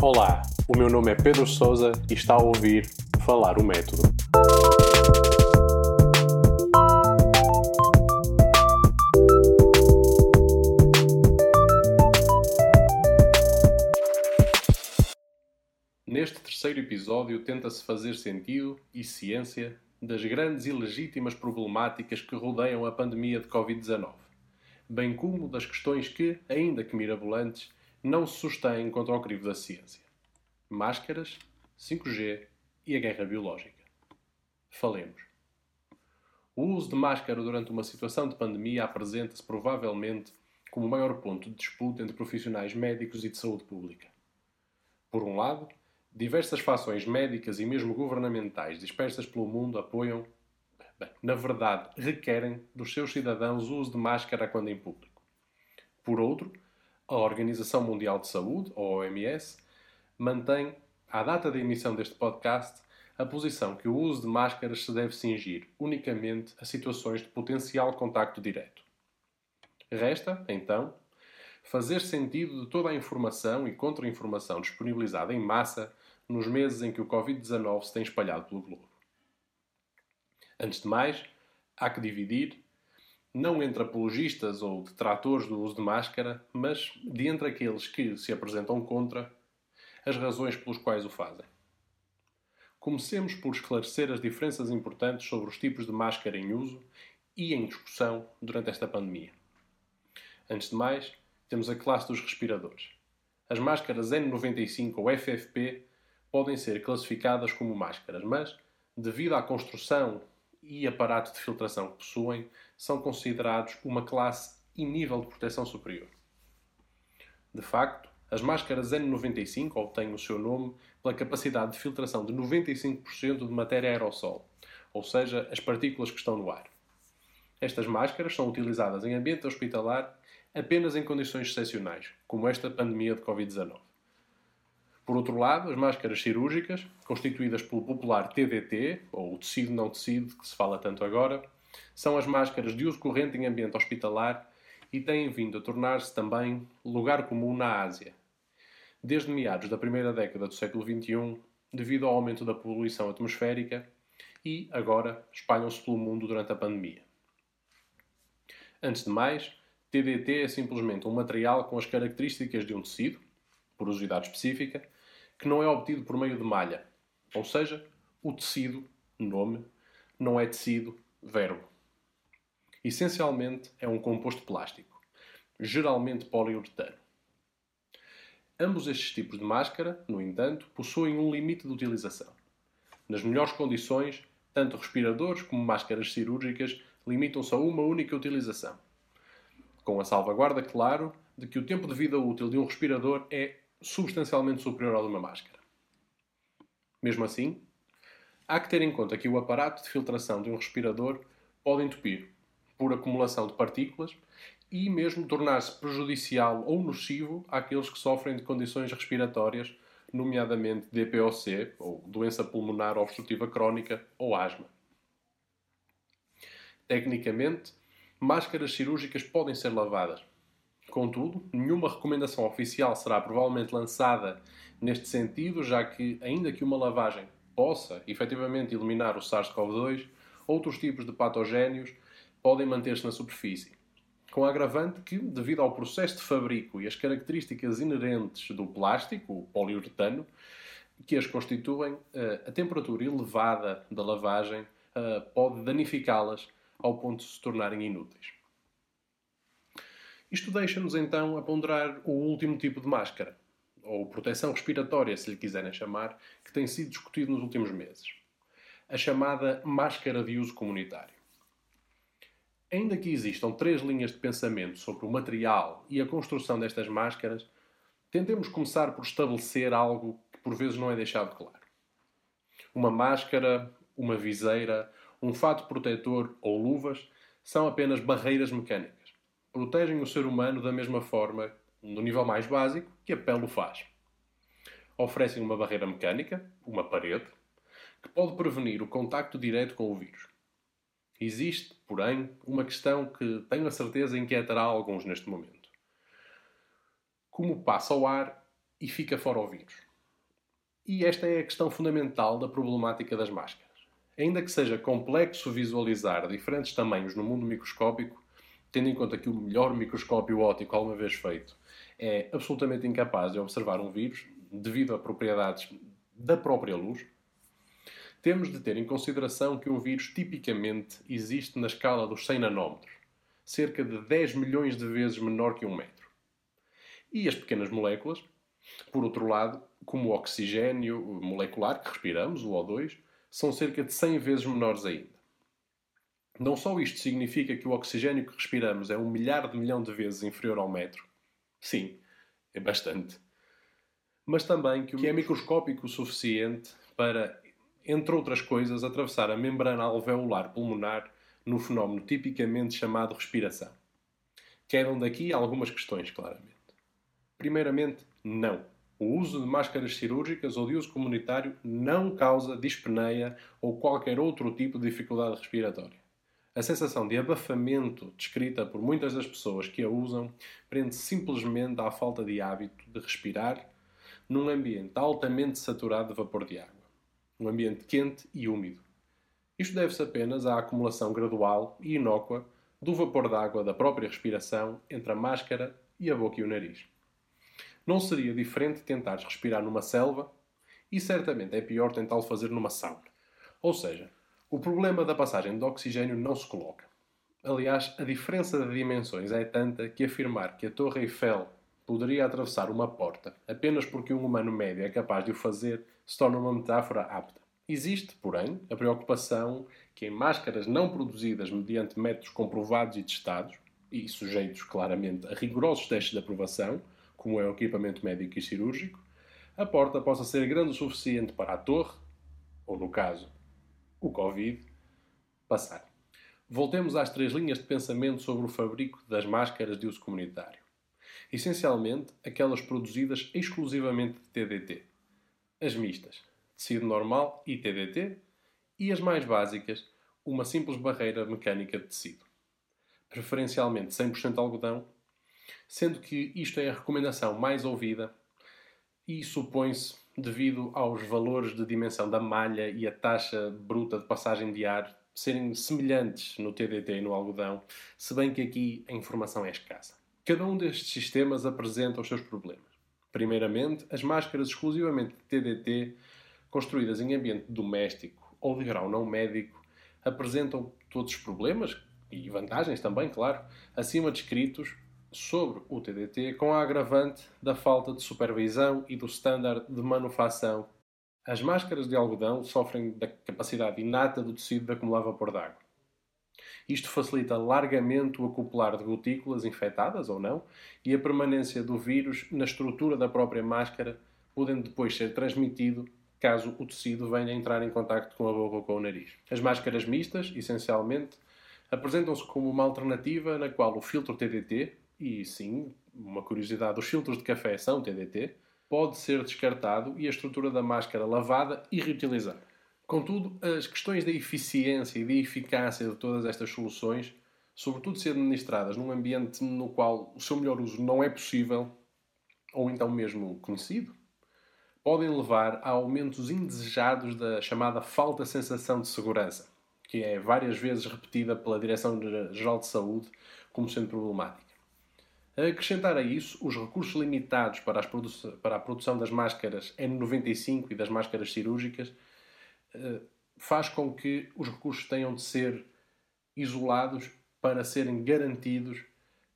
Olá, o meu nome é Pedro Souza e está a ouvir Falar o Método. Neste terceiro episódio tenta-se fazer sentido e ciência das grandes e legítimas problemáticas que rodeiam a pandemia de Covid-19, bem como das questões que, ainda que mirabolantes, não se sustêm contra o crivo da ciência. Máscaras, 5G e a guerra biológica. Falemos. O uso de máscara durante uma situação de pandemia apresenta-se provavelmente como o maior ponto de disputa entre profissionais médicos e de saúde pública. Por um lado, diversas fações médicas e mesmo governamentais dispersas pelo mundo apoiam, bem, na verdade, requerem dos seus cidadãos o uso de máscara quando em público. Por outro, a Organização Mundial de Saúde, ou OMS, mantém, à data da emissão deste podcast, a posição que o uso de máscaras se deve cingir unicamente a situações de potencial contacto direto. Resta, então, fazer sentido de toda a informação e contra-informação disponibilizada em massa nos meses em que o Covid-19 se tem espalhado pelo globo. Antes de mais, há que dividir não entre apologistas ou detratores do uso de máscara, mas de entre aqueles que se apresentam contra as razões pelos quais o fazem. Comecemos por esclarecer as diferenças importantes sobre os tipos de máscara em uso e em discussão durante esta pandemia. Antes de mais, temos a classe dos respiradores. As máscaras N95 ou FFP podem ser classificadas como máscaras, mas, devido à construção e aparato de filtração que possuem, são considerados uma classe e nível de proteção superior. De facto, as máscaras N95 obtêm o seu nome pela capacidade de filtração de 95% de matéria aerossol, ou seja, as partículas que estão no ar. Estas máscaras são utilizadas em ambiente hospitalar apenas em condições excepcionais, como esta pandemia de Covid-19. Por outro lado, as máscaras cirúrgicas, constituídas pelo popular TDT, ou tecido não tecido, que se fala tanto agora, são as máscaras de uso corrente em ambiente hospitalar e têm vindo a tornar-se também lugar comum na Ásia. Desde meados da primeira década do século XXI, devido ao aumento da poluição atmosférica, e agora espalham-se pelo mundo durante a pandemia. Antes de mais, TDT é simplesmente um material com as características de um tecido, porosidade específica, que não é obtido por meio de malha. Ou seja, o tecido, nome, não é tecido, verbo. Essencialmente é um composto plástico, geralmente poliuretano. Ambos estes tipos de máscara, no entanto, possuem um limite de utilização. Nas melhores condições, tanto respiradores como máscaras cirúrgicas limitam-se a uma única utilização. Com a salvaguarda, claro, de que o tempo de vida útil de um respirador é substancialmente superior ao de uma máscara. Mesmo assim, há que ter em conta que o aparato de filtração de um respirador pode entupir por acumulação de partículas e mesmo tornar-se prejudicial ou nocivo àqueles que sofrem de condições respiratórias, nomeadamente DPOC, ou doença pulmonar obstrutiva crónica, ou asma. Tecnicamente, máscaras cirúrgicas podem ser lavadas, Contudo, nenhuma recomendação oficial será provavelmente lançada neste sentido, já que, ainda que uma lavagem possa efetivamente eliminar o SARS-CoV-2, outros tipos de patogénios podem manter-se na superfície. Com a agravante que, devido ao processo de fabrico e as características inerentes do plástico, o poliuretano, que as constituem, eh, a temperatura elevada da lavagem eh, pode danificá-las ao ponto de se tornarem inúteis. Isto deixa-nos então a ponderar o último tipo de máscara, ou proteção respiratória, se lhe quiserem chamar, que tem sido discutido nos últimos meses. A chamada máscara de uso comunitário. Ainda que existam três linhas de pensamento sobre o material e a construção destas máscaras, tentemos começar por estabelecer algo que por vezes não é deixado claro. Uma máscara, uma viseira, um fato protetor ou luvas são apenas barreiras mecânicas protegem o ser humano da mesma forma, no nível mais básico, que a pele o faz. Oferecem uma barreira mecânica, uma parede, que pode prevenir o contacto direto com o vírus. Existe, porém, uma questão que tenho a certeza inquietará alguns neste momento. Como passa ao ar e fica fora o vírus? E esta é a questão fundamental da problemática das máscaras. Ainda que seja complexo visualizar diferentes tamanhos no mundo microscópico, tendo em conta que o melhor microscópio óptico alguma vez feito é absolutamente incapaz de observar um vírus devido a propriedades da própria luz, temos de ter em consideração que um vírus tipicamente existe na escala dos 100 nanómetros, cerca de 10 milhões de vezes menor que um metro. E as pequenas moléculas, por outro lado, como o oxigênio molecular que respiramos, o O2, são cerca de 100 vezes menores ainda. Não só isto significa que o oxigênio que respiramos é um milhar de milhão de vezes inferior ao metro, sim, é bastante, mas também que é microscópico o suficiente para, entre outras coisas, atravessar a membrana alveolar pulmonar no fenómeno tipicamente chamado respiração. Quedam daqui algumas questões, claramente. Primeiramente, não. O uso de máscaras cirúrgicas ou de uso comunitário não causa dispneia ou qualquer outro tipo de dificuldade respiratória. A sensação de abafamento descrita por muitas das pessoas que a usam prende-se simplesmente à falta de hábito de respirar num ambiente altamente saturado de vapor de água. Um ambiente quente e úmido. Isto deve-se apenas à acumulação gradual e inócua do vapor d'água da própria respiração entre a máscara e a boca e o nariz. Não seria diferente tentar respirar numa selva e certamente é pior tentá-lo fazer numa sauna. Ou seja, o problema da passagem de oxigênio não se coloca. Aliás, a diferença de dimensões é tanta que afirmar que a Torre Eiffel poderia atravessar uma porta apenas porque um humano médio é capaz de o fazer se torna uma metáfora apta. Existe, porém, a preocupação que em máscaras não produzidas mediante métodos comprovados e testados, e sujeitos claramente a rigorosos testes de aprovação, como é o equipamento médico e cirúrgico, a porta possa ser grande o suficiente para a torre, ou no caso, o Covid, passar. Voltemos às três linhas de pensamento sobre o fabrico das máscaras de uso comunitário. Essencialmente, aquelas produzidas exclusivamente de TDT. As mistas, tecido normal e TDT, e as mais básicas, uma simples barreira mecânica de tecido. Preferencialmente 100% algodão sendo que isto é a recomendação mais ouvida e supõe-se devido aos valores de dimensão da malha e a taxa bruta de passagem de ar serem semelhantes no TDT e no algodão, se bem que aqui a informação é escassa. Cada um destes sistemas apresenta os seus problemas. Primeiramente, as máscaras exclusivamente de TDT, construídas em ambiente doméstico ou de grau não médico, apresentam todos os problemas e vantagens também, claro, acima descritos sobre o TDT com a agravante da falta de supervisão e do standard de manufação. As máscaras de algodão sofrem da capacidade inata do tecido de acumular vapor d'água. Isto facilita largamente o acoplar de gotículas infectadas ou não e a permanência do vírus na estrutura da própria máscara, podendo depois ser transmitido caso o tecido venha a entrar em contacto com a boca ou com o nariz. As máscaras mistas, essencialmente, apresentam-se como uma alternativa na qual o filtro TDT, e sim, uma curiosidade, os filtros de café são TDT, pode ser descartado e a estrutura da máscara lavada e reutilizada. Contudo, as questões da eficiência e da eficácia de todas estas soluções, sobretudo se administradas num ambiente no qual o seu melhor uso não é possível, ou então mesmo conhecido, podem levar a aumentos indesejados da chamada falta de sensação de segurança, que é várias vezes repetida pela Direção-Geral de Saúde como sendo problemática. A acrescentar a isso, os recursos limitados para, para a produção das máscaras N95 e das máscaras cirúrgicas faz com que os recursos tenham de ser isolados para serem garantidos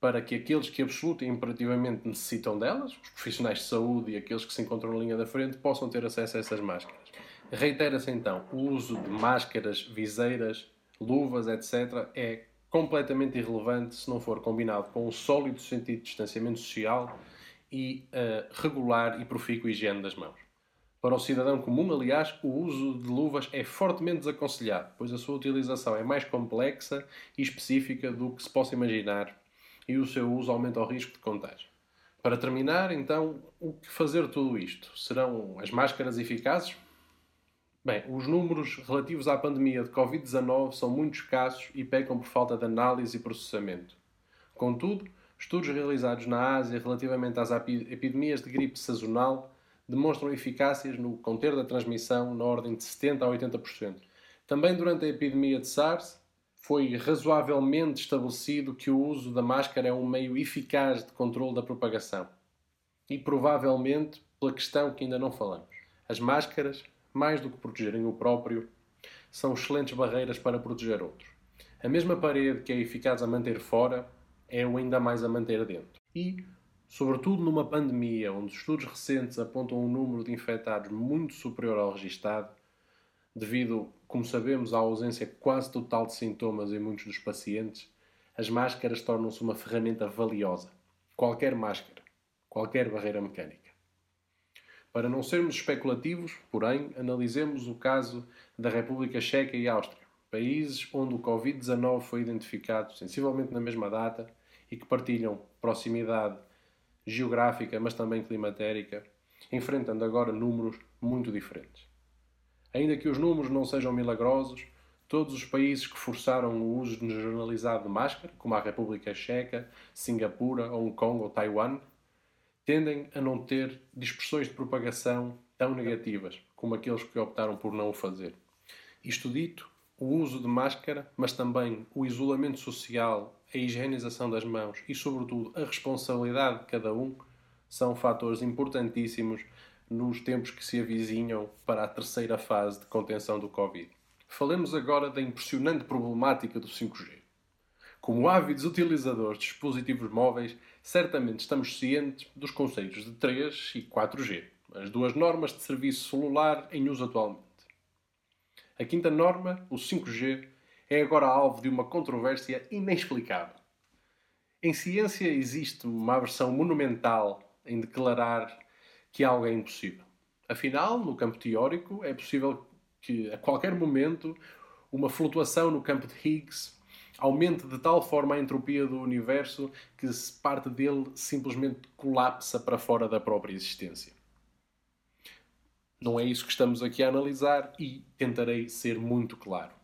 para que aqueles que absoluta e imperativamente necessitam delas, os profissionais de saúde e aqueles que se encontram na linha da frente, possam ter acesso a essas máscaras. Reitera-se então, o uso de máscaras, viseiras, luvas, etc., é completamente irrelevante se não for combinado com um sólido sentido de distanciamento social e uh, regular e profícua higiene das mãos. Para o cidadão comum, aliás, o uso de luvas é fortemente desaconselhado, pois a sua utilização é mais complexa e específica do que se possa imaginar e o seu uso aumenta o risco de contágio. Para terminar, então, o que fazer tudo isto? Serão as máscaras eficazes? Bem, os números relativos à pandemia de Covid-19 são muito escassos e pecam por falta de análise e processamento. Contudo, estudos realizados na Ásia relativamente às epidemias de gripe sazonal demonstram eficácias no conter da transmissão na ordem de 70% a 80%. Também durante a epidemia de SARS, foi razoavelmente estabelecido que o uso da máscara é um meio eficaz de controle da propagação. E provavelmente pela questão que ainda não falamos. As máscaras, mais do que protegerem o próprio, são excelentes barreiras para proteger outros. A mesma parede que é eficaz a manter fora é o ainda mais a manter dentro. E, sobretudo numa pandemia onde estudos recentes apontam um número de infectados muito superior ao registado, devido, como sabemos, à ausência quase total de sintomas em muitos dos pacientes, as máscaras tornam-se uma ferramenta valiosa. Qualquer máscara, qualquer barreira mecânica. Para não sermos especulativos, porém, analisemos o caso da República Checa e Áustria, países onde o Covid-19 foi identificado sensivelmente na mesma data e que partilham proximidade geográfica, mas também climatérica, enfrentando agora números muito diferentes. Ainda que os números não sejam milagrosos, todos os países que forçaram o uso generalizado de máscara, como a República Checa, Singapura, Hong Kong ou Taiwan, tendem a não ter dispersões de propagação tão negativas como aqueles que optaram por não o fazer. Isto dito, o uso de máscara, mas também o isolamento social, a higienização das mãos e, sobretudo, a responsabilidade de cada um são fatores importantíssimos nos tempos que se avizinham para a terceira fase de contenção do Covid. Falemos agora da impressionante problemática do 5G. Como ávidos utilizadores de dispositivos móveis, certamente estamos cientes dos conceitos de 3 e 4G, as duas normas de serviço celular em uso atualmente. A quinta norma, o 5G, é agora alvo de uma controvérsia inexplicável. Em ciência existe uma aversão monumental em declarar que algo é impossível. Afinal, no campo teórico, é possível que a qualquer momento uma flutuação no campo de Higgs aumente de tal forma a entropia do universo que parte dele simplesmente colapsa para fora da própria existência. Não é isso que estamos aqui a analisar e tentarei ser muito claro.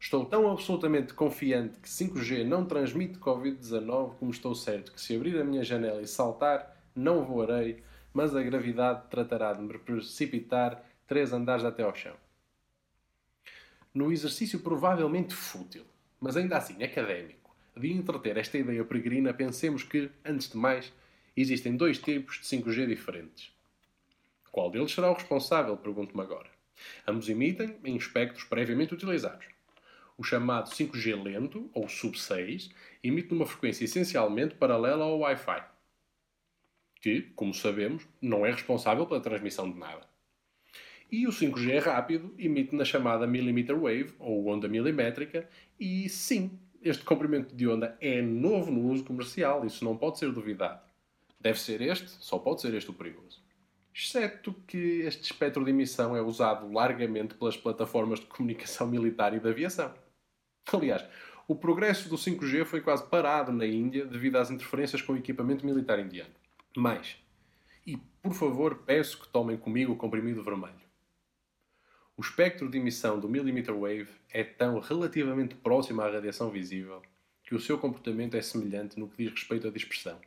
Estou tão absolutamente confiante que 5G não transmite Covid-19 como estou certo que se abrir a minha janela e saltar, não voarei, mas a gravidade tratará de me precipitar três andares até ao chão. No exercício provavelmente fútil, mas ainda assim académico, de entreter esta ideia peregrina, pensemos que, antes de mais, existem dois tipos de 5G diferentes. Qual deles será o responsável? Pergunto-me agora. Ambos emitem em espectros previamente utilizados. O chamado 5G lento, ou sub-6, emite numa frequência essencialmente paralela ao Wi-Fi que, como sabemos, não é responsável pela transmissão de nada. E o 5G é rápido, emite na chamada millimeter wave, ou onda milimétrica, e sim, este comprimento de onda é novo no uso comercial, isso não pode ser duvidado. Deve ser este, só pode ser este o perigoso. Exceto que este espectro de emissão é usado largamente pelas plataformas de comunicação militar e de aviação. Aliás, o progresso do 5G foi quase parado na Índia devido às interferências com o equipamento militar indiano. Mais. E, por favor, peço que tomem comigo o comprimido vermelho. O espectro de emissão do millimeter wave é tão relativamente próximo à radiação visível que o seu comportamento é semelhante no que diz respeito à dispersão.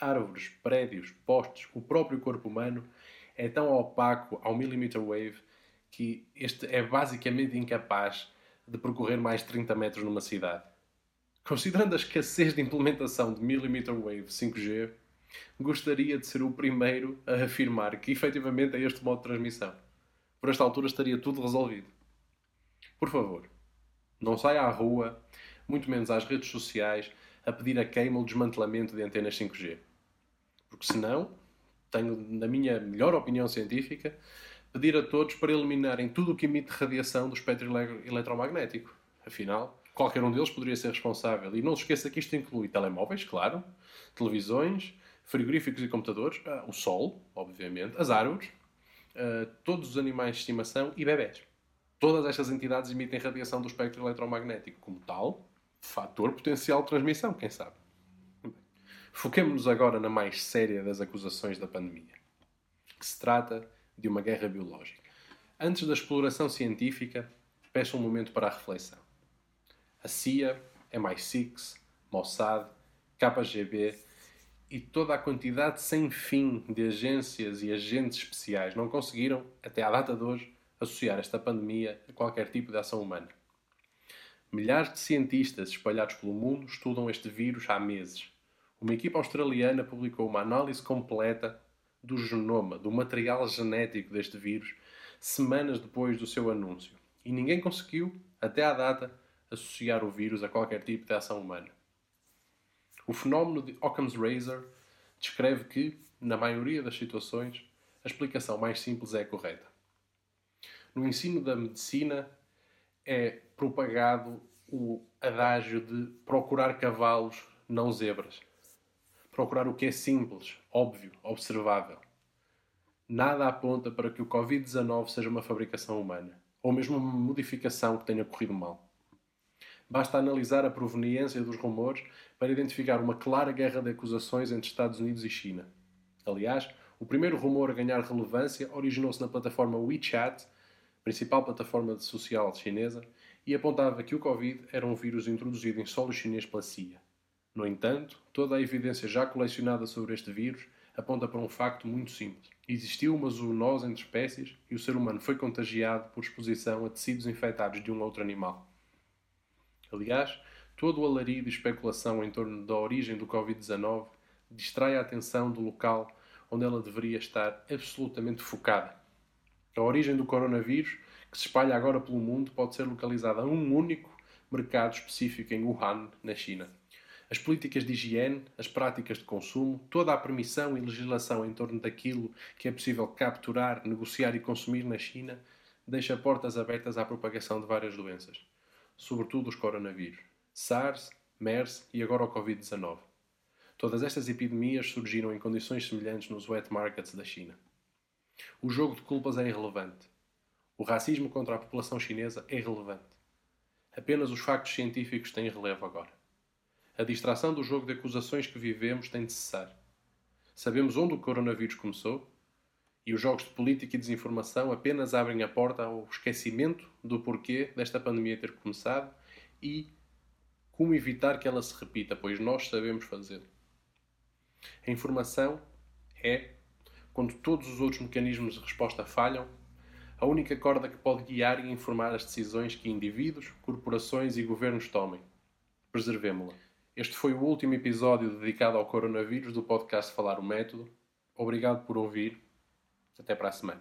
Árvores, prédios, postes, o próprio corpo humano é tão opaco ao millimeter wave que este é basicamente incapaz de percorrer mais 30 metros numa cidade. Considerando a escassez de implementação de millimeter wave 5G, gostaria de ser o primeiro a afirmar que efetivamente é este modo de transmissão. Por esta altura estaria tudo resolvido. Por favor, não saia à rua, muito menos às redes sociais, a pedir a queima ou desmantelamento de antenas 5G. Porque senão, tenho, na minha melhor opinião científica, pedir a todos para eliminarem tudo o que emite radiação do espectro eletromagnético. Afinal, qualquer um deles poderia ser responsável. E não se esqueça que isto inclui telemóveis, claro, televisões, frigoríficos e computadores, uh, o sol, obviamente, as árvores, uh, todos os animais de estimação e bebés. Todas estas entidades emitem radiação do espectro eletromagnético. Como tal, fator potencial de transmissão, quem sabe? Foquemos-nos agora na mais séria das acusações da pandemia, que se trata de uma guerra biológica. Antes da exploração científica, peço um momento para a reflexão. A CIA, MI6, Mossad, KGB e toda a quantidade sem fim de agências e agentes especiais não conseguiram, até à data de hoje, associar esta pandemia a qualquer tipo de ação humana. Milhares de cientistas espalhados pelo mundo estudam este vírus há meses. Uma equipa australiana publicou uma análise completa do genoma, do material genético deste vírus, semanas depois do seu anúncio. E ninguém conseguiu, até à data, associar o vírus a qualquer tipo de ação humana. O fenómeno de Occam's Razor descreve que, na maioria das situações, a explicação mais simples é a correta. No ensino da medicina, é propagado o adágio de procurar cavalos, não zebras. Procurar o que é simples, óbvio, observável. Nada aponta para que o Covid-19 seja uma fabricação humana, ou mesmo uma modificação que tenha corrido mal. Basta analisar a proveniência dos rumores para identificar uma clara guerra de acusações entre Estados Unidos e China. Aliás, o primeiro rumor a ganhar relevância originou-se na plataforma WeChat principal plataforma social chinesa, e apontava que o Covid era um vírus introduzido em solo chinês pela CIA. No entanto, toda a evidência já colecionada sobre este vírus aponta para um facto muito simples. Existiu uma zoonose entre espécies e o ser humano foi contagiado por exposição a tecidos infectados de um outro animal. Aliás, todo o alarido e especulação em torno da origem do Covid-19 distrai a atenção do local onde ela deveria estar absolutamente focada a origem do coronavírus, que se espalha agora pelo mundo, pode ser localizada a um único mercado específico em Wuhan, na China. As políticas de higiene, as práticas de consumo, toda a permissão e legislação em torno daquilo que é possível capturar, negociar e consumir na China deixa portas abertas à propagação de várias doenças, sobretudo os coronavírus, SARS, MERS e agora o Covid-19. Todas estas epidemias surgiram em condições semelhantes nos wet markets da China. O jogo de culpas é irrelevante. O racismo contra a população chinesa é irrelevante. Apenas os factos científicos têm relevo agora. A distração do jogo de acusações que vivemos tem de cessar. Sabemos onde o coronavírus começou e os jogos de política e desinformação apenas abrem a porta ao esquecimento do porquê desta pandemia ter começado e como evitar que ela se repita, pois nós sabemos fazê-lo. A informação é quando todos os outros mecanismos de resposta falham, a única corda que pode guiar e informar as decisões que indivíduos, corporações e governos tomem. Preservemo-la. Este foi o último episódio dedicado ao coronavírus do podcast Falar o Método. Obrigado por ouvir. Até para a semana.